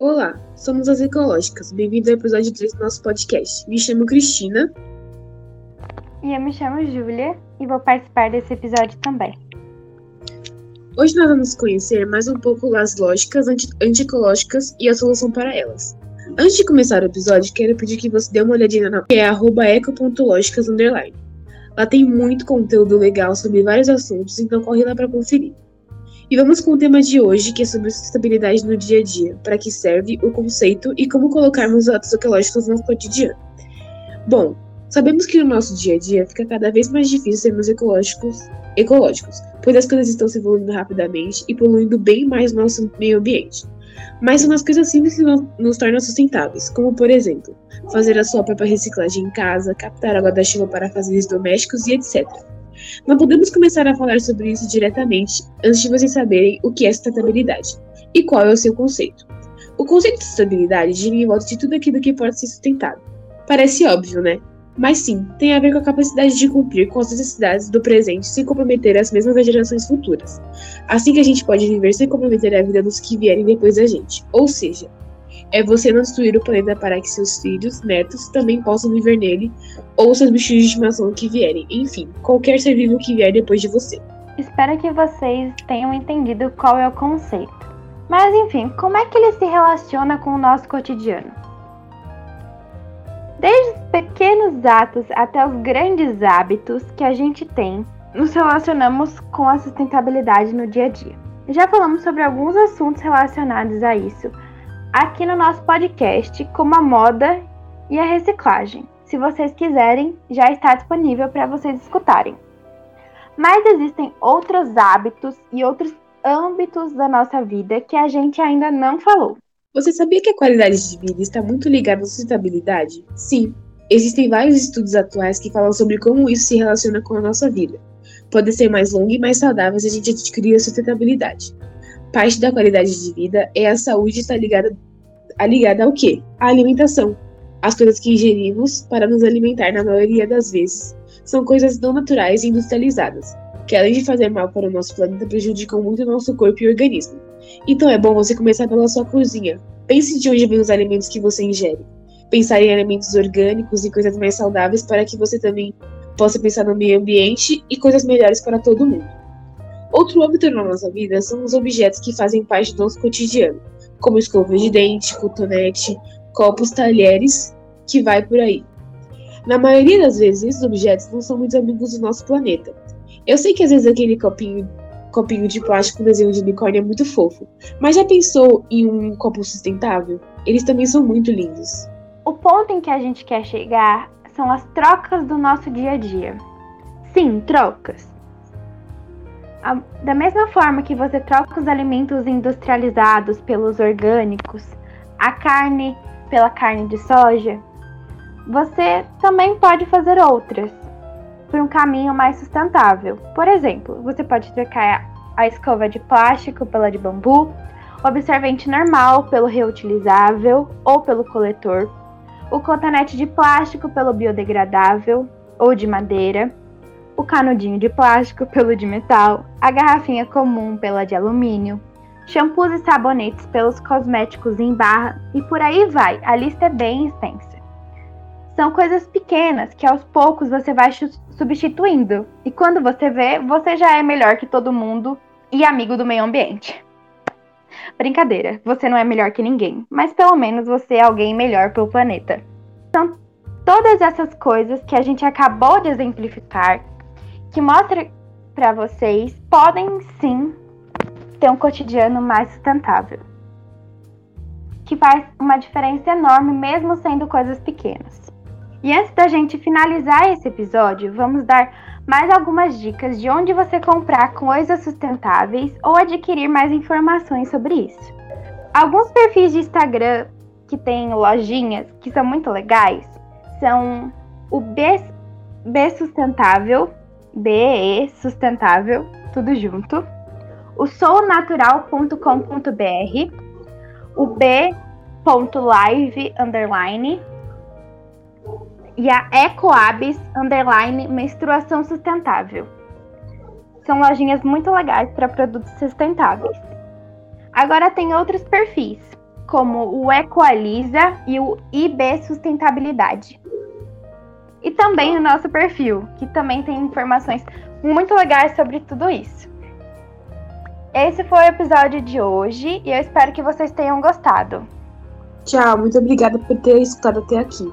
Olá, somos as Ecológicas. Bem-vindo ao episódio 3 do nosso podcast. Me chamo Cristina. E eu me chamo Júlia e vou participar desse episódio também. Hoje nós vamos conhecer mais um pouco das lógicas anti antiecológicas e a solução para elas. Antes de começar o episódio, quero pedir que você dê uma olhadinha na que é eco.lógicas Lá tem muito conteúdo legal sobre vários assuntos, então corre lá para conferir. E vamos com o tema de hoje, que é sobre sustentabilidade no dia a dia, para que serve o conceito e como colocarmos atos ecológicos no cotidiano. Bom, sabemos que no nosso dia a dia fica cada vez mais difícil sermos ecológicos, ecológicos, pois as coisas estão se evoluindo rapidamente e poluindo bem mais nosso meio ambiente. Mas são as coisas simples que nos tornam sustentáveis, como por exemplo, fazer a sua própria reciclagem em casa, captar água da chuva para fazeres domésticos e etc. Não podemos começar a falar sobre isso diretamente antes de vocês saberem o que é sustentabilidade e qual é o seu conceito. O conceito de sustentabilidade gira em volta de tudo aquilo que pode ser sustentado. Parece óbvio, né? Mas sim, tem a ver com a capacidade de cumprir com as necessidades do presente sem comprometer as mesmas das gerações futuras. Assim que a gente pode viver sem comprometer a vida dos que vierem depois da gente. Ou seja, é você não destruir o planeta para que seus filhos, netos, também possam viver nele, ou seus bichos de estimação que vierem, enfim, qualquer ser vivo que vier depois de você. Espero que vocês tenham entendido qual é o conceito. Mas enfim, como é que ele se relaciona com o nosso cotidiano? Desde os pequenos atos até os grandes hábitos que a gente tem, nos relacionamos com a sustentabilidade no dia a dia. Já falamos sobre alguns assuntos relacionados a isso, aqui no nosso podcast, como a moda e a reciclagem. Se vocês quiserem, já está disponível para vocês escutarem. Mas existem outros hábitos e outros âmbitos da nossa vida que a gente ainda não falou. Você sabia que a qualidade de vida está muito ligada à sustentabilidade? Sim, existem vários estudos atuais que falam sobre como isso se relaciona com a nossa vida. Pode ser mais longa e mais saudável se a gente adquirir a sustentabilidade. Parte da qualidade de vida é a saúde está ligada, ligada ao quê? A alimentação. As coisas que ingerimos para nos alimentar, na maioria das vezes, são coisas não naturais e industrializadas, que além de fazer mal para o nosso planeta, prejudicam muito o nosso corpo e organismo. Então é bom você começar pela sua cozinha. Pense de onde vêm os alimentos que você ingere. Pensar em alimentos orgânicos e coisas mais saudáveis para que você também possa pensar no meio ambiente e coisas melhores para todo mundo. Outro âmbito na nossa vida são os objetos que fazem parte do nosso cotidiano, como escova de dente, cotonete, copos, talheres, que vai por aí. Na maioria das vezes, esses objetos não são muito amigos do nosso planeta. Eu sei que às vezes aquele copinho, copinho de plástico desenho de unicórnio é muito fofo, mas já pensou em um copo sustentável? Eles também são muito lindos. O ponto em que a gente quer chegar são as trocas do nosso dia a dia. Sim, trocas da mesma forma que você troca os alimentos industrializados pelos orgânicos, a carne pela carne de soja, você também pode fazer outras por um caminho mais sustentável. Por exemplo, você pode trocar a escova de plástico pela de bambu, o absorvente normal pelo reutilizável ou pelo coletor, o cotonete de plástico pelo biodegradável ou de madeira o canudinho de plástico pelo de metal, a garrafinha comum pela de alumínio, shampoos e sabonetes pelos cosméticos em barra e por aí vai, a lista é bem extensa. São coisas pequenas que aos poucos você vai substituindo, e quando você vê, você já é melhor que todo mundo e amigo do meio ambiente. Brincadeira, você não é melhor que ninguém, mas pelo menos você é alguém melhor para o planeta. São todas essas coisas que a gente acabou de exemplificar que mostra para vocês podem sim ter um cotidiano mais sustentável. Que faz uma diferença enorme, mesmo sendo coisas pequenas. E antes da gente finalizar esse episódio, vamos dar mais algumas dicas de onde você comprar coisas sustentáveis ou adquirir mais informações sobre isso. Alguns perfis de Instagram que têm lojinhas que são muito legais são o B, B Sustentável, BE Sustentável, tudo junto. O soulnatural.com.br, o b.live underline e a Ecoabis underline menstruação sustentável. São lojinhas muito legais para produtos sustentáveis. Agora tem outros perfis, como o Equaliza e o IB Sustentabilidade. E também o nosso perfil, que também tem informações muito legais sobre tudo isso. Esse foi o episódio de hoje e eu espero que vocês tenham gostado. Tchau, muito obrigada por ter escutado até aqui.